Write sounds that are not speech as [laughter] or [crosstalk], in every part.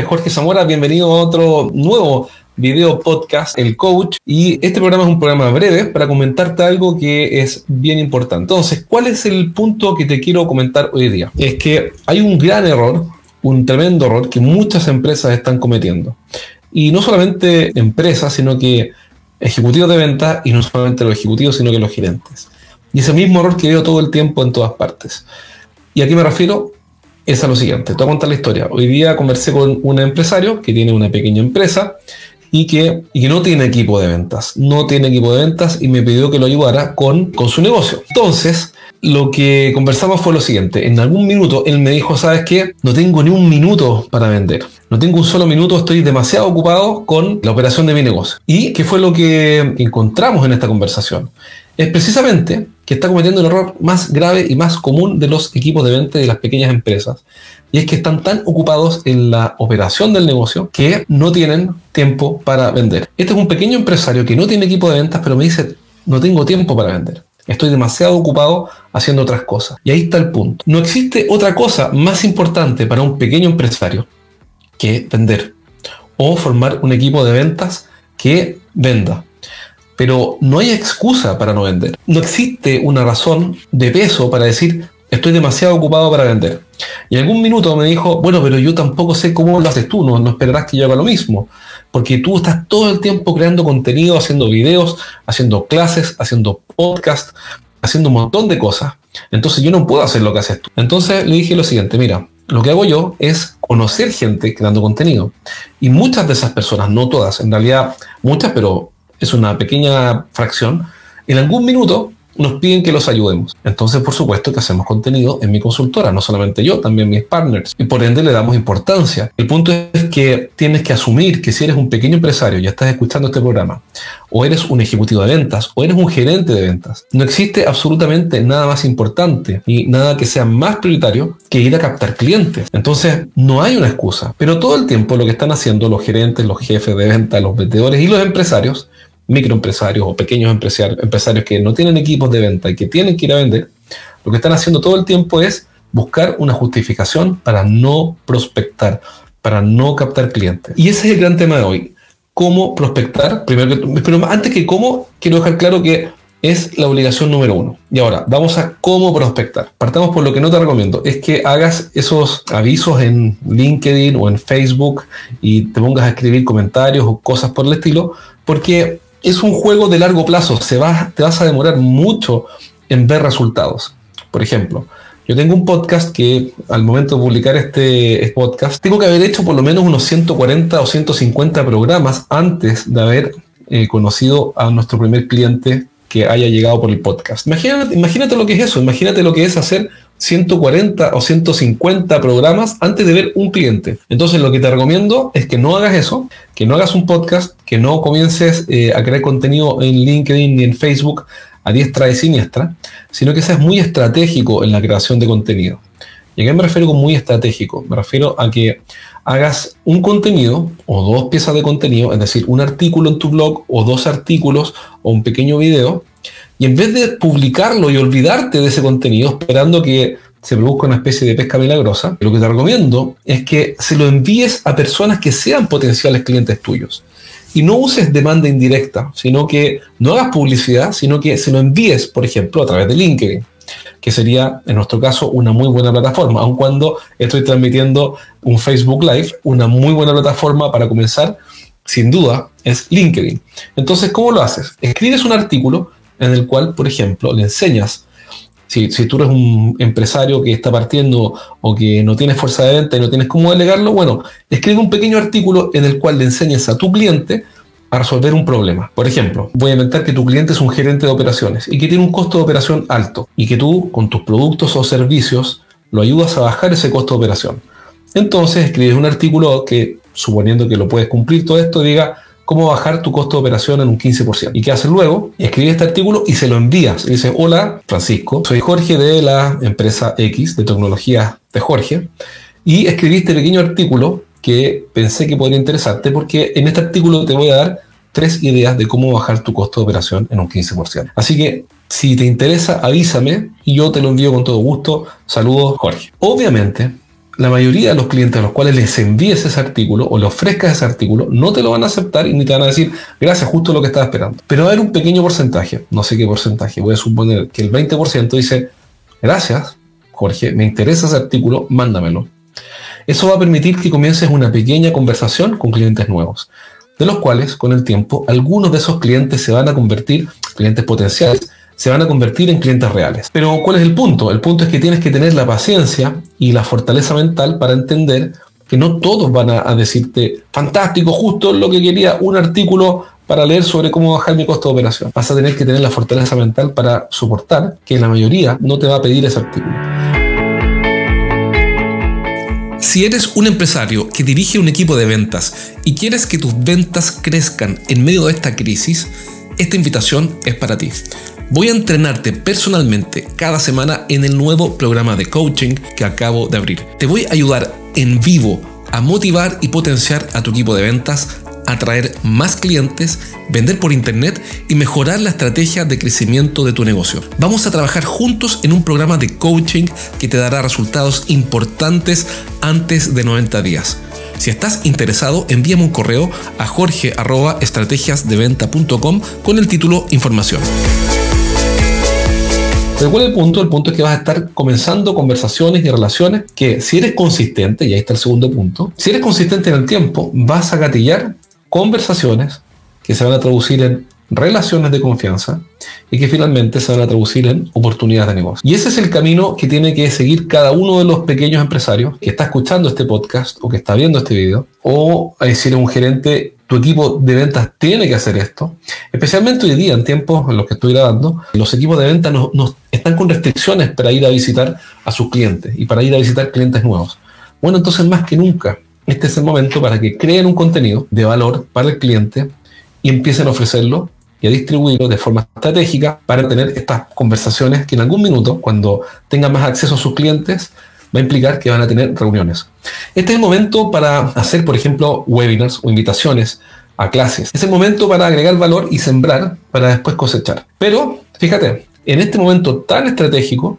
Jorge Zamora, bienvenido a otro nuevo video podcast, El Coach, y este programa es un programa breve para comentarte algo que es bien importante. Entonces, ¿cuál es el punto que te quiero comentar hoy día? Es que hay un gran error, un tremendo error que muchas empresas están cometiendo. Y no solamente empresas, sino que ejecutivos de ventas, y no solamente los ejecutivos, sino que los gerentes. Y ese mismo error que veo todo el tiempo en todas partes. ¿Y a qué me refiero? Es a lo siguiente. Te voy a contar la historia. Hoy día conversé con un empresario que tiene una pequeña empresa y que, no tiene equipo de ventas. No tiene equipo de ventas y me pidió que lo ayudara con, con su negocio. Entonces, lo que conversamos fue lo siguiente. En algún minuto él me dijo, ¿sabes qué? No tengo ni un minuto para vender. No tengo un solo minuto, estoy demasiado ocupado con la operación de mi negocio. ¿Y qué fue lo que encontramos en esta conversación? Es precisamente que está cometiendo el error más grave y más común de los equipos de venta de las pequeñas empresas. Y es que están tan ocupados en la operación del negocio que no tienen tiempo para vender. Este es un pequeño empresario que no tiene equipo de ventas, pero me dice, no tengo tiempo para vender. Estoy demasiado ocupado haciendo otras cosas. Y ahí está el punto. No existe otra cosa más importante para un pequeño empresario que vender o formar un equipo de ventas que venda. Pero no hay excusa para no vender. No existe una razón de peso para decir estoy demasiado ocupado para vender. Y algún minuto me dijo, bueno, pero yo tampoco sé cómo lo haces tú, no, no esperarás que yo haga lo mismo, porque tú estás todo el tiempo creando contenido, haciendo videos, haciendo clases, haciendo podcast, haciendo un montón de cosas. Entonces yo no puedo hacer lo que haces tú. Entonces le dije lo siguiente, mira, lo que hago yo es conocer gente creando contenido. Y muchas de esas personas, no todas, en realidad muchas, pero es una pequeña fracción, en algún minuto nos piden que los ayudemos. Entonces, por supuesto que hacemos contenido en mi consultora, no solamente yo, también mis partners. Y por ende le damos importancia. El punto es que tienes que asumir que si eres un pequeño empresario, ya estás escuchando este programa, o eres un ejecutivo de ventas, o eres un gerente de ventas, no existe absolutamente nada más importante y nada que sea más prioritario que ir a captar clientes. Entonces, no hay una excusa. Pero todo el tiempo lo que están haciendo los gerentes, los jefes de ventas, los vendedores y los empresarios microempresarios o pequeños empresarios, que no tienen equipos de venta y que tienen que ir a vender, lo que están haciendo todo el tiempo es buscar una justificación para no prospectar, para no captar clientes. Y ese es el gran tema de hoy. ¿Cómo prospectar? Primero pero antes que cómo, quiero dejar claro que es la obligación número uno. Y ahora, vamos a cómo prospectar. Partamos por lo que no te recomiendo, es que hagas esos avisos en LinkedIn o en Facebook y te pongas a escribir comentarios o cosas por el estilo, porque es un juego de largo plazo, se va, te vas a demorar mucho en ver resultados. Por ejemplo, yo tengo un podcast que al momento de publicar este, este, podcast, tengo que haber hecho por lo menos unos 140 o 150 programas antes de haber eh, conocido a nuestro primer cliente que haya llegado por el podcast. Imagínate, imagínate lo que es eso, imagínate lo que es hacer 140 o 150 programas antes de ver un cliente. Entonces lo que te recomiendo es que no hagas eso, que no hagas un podcast, que no comiences eh, a crear contenido en LinkedIn ni en Facebook a diestra y siniestra, sino que seas muy estratégico en la creación de contenido. ¿Y a qué me refiero con muy estratégico? Me refiero a que hagas un contenido o dos piezas de contenido, es decir, un artículo en tu blog o dos artículos o un pequeño video, y en vez de publicarlo y olvidarte de ese contenido esperando que se produzca una especie de pesca milagrosa, lo que te recomiendo es que se lo envíes a personas que sean potenciales clientes tuyos. Y no uses demanda indirecta, sino que no hagas publicidad, sino que se lo envíes, por ejemplo, a través de LinkedIn, que sería, en nuestro caso, una muy buena plataforma, aun cuando estoy transmitiendo un Facebook Live, una muy buena plataforma para comenzar, sin duda, es LinkedIn. Entonces, ¿cómo lo haces? Escribes un artículo en el cual, por ejemplo, le enseñas, si, tú eres un empresario que está partiendo o que no tienes fuerza de venta y no tienes cómo delegarlo, bueno, escribe un pequeño artículo en el cual le enseñas a tu cliente a resolver un problema. Por ejemplo, voy a inventar que tu cliente es un gerente de operaciones y que tiene un costo de operación alto y que tú con tus productos o servicios lo ayudas a bajar ese costo de operación. Entonces escribes un artículo que, suponiendo que lo puedes cumplir todo esto, diga, cómo bajar tu costo de operación en un 15%. ¿Y qué haces luego? Escribes este artículo y se lo envías. Y dices, hola, Francisco, soy Jorge de la empresa X de tecnología de Jorge. Y escribí este pequeño artículo que pensé que podría interesarte porque en este artículo te voy a dar tres ideas de cómo bajar tu costo de operación en un 15%. Así que si te interesa, avísame y yo te lo envío con todo gusto. Saludos, Jorge. Obviamente, la mayoría de los clientes a los cuales les envíes ese artículo o le ofrezcas ese artículo, no te lo van a aceptar y ni te van a decir, gracias, justo lo que estaba esperando. Pero va a haber un pequeño porcentaje, no sé qué porcentaje, voy a suponer que el 20% dice, gracias, Jorge, me interesa ese artículo, mándamelo. Eso va a permitir que comiences una pequeña conversación con clientes nuevos, de los cuales, con el tiempo, algunos de esos clientes se van a convertir, clientes potenciales, se van a convertir en clientes reales. Pero ¿cuál es el punto? El punto es que tienes que tener la paciencia y la fortaleza mental para entender que no todos van a, decirte, fantástico, justo lo que quería, un artículo para leer sobre cómo bajar mi costo de operación. Vas a tener que tener la fortaleza mental para soportar que la mayoría no te va a pedir ese artículo. Si eres un empresario que dirige un equipo de ventas y quieres que tus ventas crezcan en medio de esta crisis, esta invitación es para ti. Voy a entrenarte personalmente cada semana en el nuevo programa de coaching que acabo de abrir. Te voy a ayudar en vivo a motivar y potenciar a tu equipo de ventas, atraer más clientes, vender por internet y mejorar la estrategia de crecimiento de tu negocio. Vamos a trabajar juntos en un programa de coaching que te dará resultados importantes antes de 90 días. Si estás interesado, envíame un correo a jorge.estrategiasdeventa.com con el título Información. Pero ¿cuál el punto? El punto es que vas a estar comenzando conversaciones y relaciones que si eres consistente, y ahí está el segundo punto, si eres consistente en el tiempo, vas a gatillar conversaciones que se van a traducir en relaciones de confianza y que finalmente se van a traducir en oportunidades de negocio. Y ese es el camino que tiene que seguir cada uno de los pequeños empresarios que está escuchando este podcast o que está viendo este video o a decir un gerente tu equipo de ventas tiene que hacer esto. Especialmente hoy día, en tiempos en los que estoy grabando, los equipos de ventas no, están con restricciones para ir a visitar a sus clientes y para ir a visitar clientes nuevos. Bueno, entonces más que nunca, este es el momento para que creen un contenido de valor para el cliente y empiecen a ofrecerlo y a distribuirlo de forma estratégica para tener estas conversaciones que en algún minuto, cuando tengan más acceso a sus clientes, va a implicar que van a tener reuniones. Este es el momento para hacer, por ejemplo, webinars o invitaciones a clases. Es el momento para agregar valor y sembrar para después cosechar. Pero, fíjate, en este momento tan estratégico,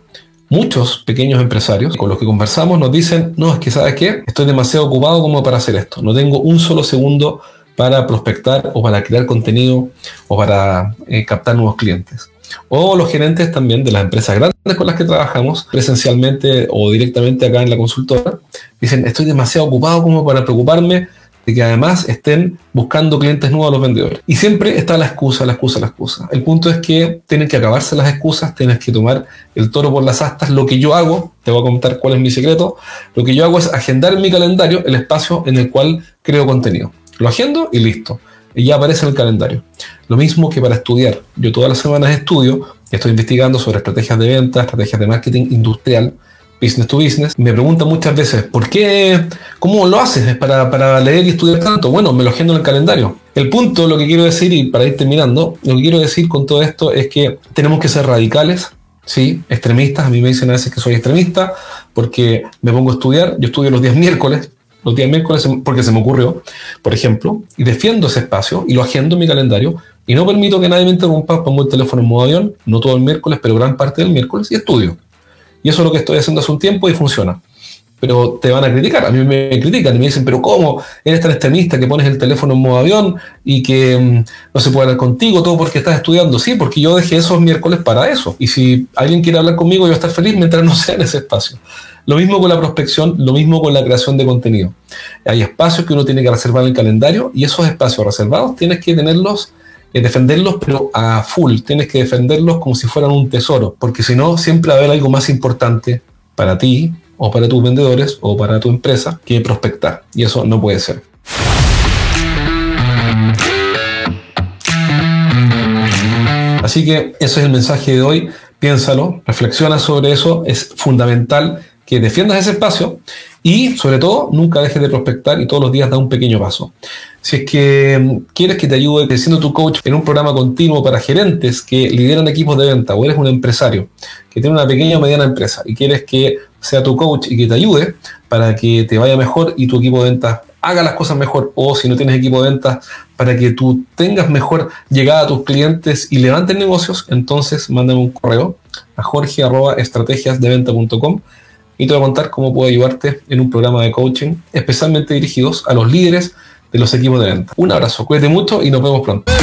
muchos pequeños empresarios con los que conversamos nos dicen, no, es que sabes qué, estoy demasiado ocupado como para hacer esto. No tengo un solo segundo para prospectar o para crear contenido o para eh, captar nuevos clientes o los gerentes también de las empresas grandes con las que trabajamos presencialmente o directamente acá en la consultora, dicen, estoy demasiado ocupado como para preocuparme de que además estén buscando clientes nuevos a los vendedores. Y siempre está la excusa, la excusa, la excusa. El punto es que tienen que acabarse las excusas, tienes que tomar el toro por las astas. Lo que yo hago, te voy a contar cuál es mi secreto, lo que yo hago es agendar en mi calendario el espacio en el cual creo contenido. Lo agendo y listo ya aparece el calendario. Lo mismo que para estudiar. Yo todas las semanas estudio, estoy investigando sobre estrategias de venta, estrategias de marketing industrial, business to business. Me preguntan muchas veces, ¿por qué? ¿Cómo lo haces para, para leer y estudiar tanto? Bueno, me lo agendo en el calendario. El punto, lo que quiero decir, y para ir terminando, lo que quiero decir con todo esto es que tenemos que ser radicales, ¿sí? Extremistas. A mí me dicen a veces que soy extremista porque me pongo a estudiar. Yo estudio los días miércoles, los días miércoles porque se me ocurrió, por ejemplo, y defiendo ese espacio y lo agendo en mi calendario y no permito que nadie me interrumpa, pongo el teléfono en modo avión, no todo el miércoles, pero gran parte del miércoles y estudio. Y eso es lo que estoy haciendo hace un tiempo y funciona. Pero te van a criticar, a mí me critican y me dicen, pero ¿cómo eres tan extremista que pones el teléfono en modo avión y que mm, no se puede hablar contigo, todo porque estás estudiando? Sí, porque yo dejé esos miércoles para eso. Y si alguien quiere hablar conmigo, yo voy a estar feliz mientras no [laughs] sea en ese espacio. Lo mismo con la prospección, lo mismo con la creación de contenido. Hay espacios que uno tiene que reservar en el calendario y esos espacios reservados tienes que tenerlos, eh, defenderlos, pero a full. Tienes que defenderlos como si fueran un tesoro, porque si no, siempre va a haber algo más importante para ti o para tus vendedores o para tu empresa que prospectar. Y eso no puede ser. Así que ese es el mensaje de hoy. Piénsalo, reflexiona sobre eso. Es fundamental que defiendas ese espacio y, sobre todo, nunca dejes de prospectar y todos los días da un pequeño paso. Si es que mm, quieres que te ayude siendo tu coach en un programa continuo para gerentes que lideran equipos de venta o eres un empresario que tiene una pequeña o mediana empresa y quieres que sea tu coach y que te ayude para que te vaya mejor y tu equipo de ventas haga las cosas mejor o si no tienes equipo de ventas para que tú tengas mejor llegada a tus clientes y levantes negocios, entonces mándame un correo a jorge.estrategiasdeventa.com y te voy a contar cómo puedo ayudarte en un programa de coaching especialmente dirigidos a los líderes de los equipos de venta. Un abrazo, cuídate mucho y nos vemos pronto.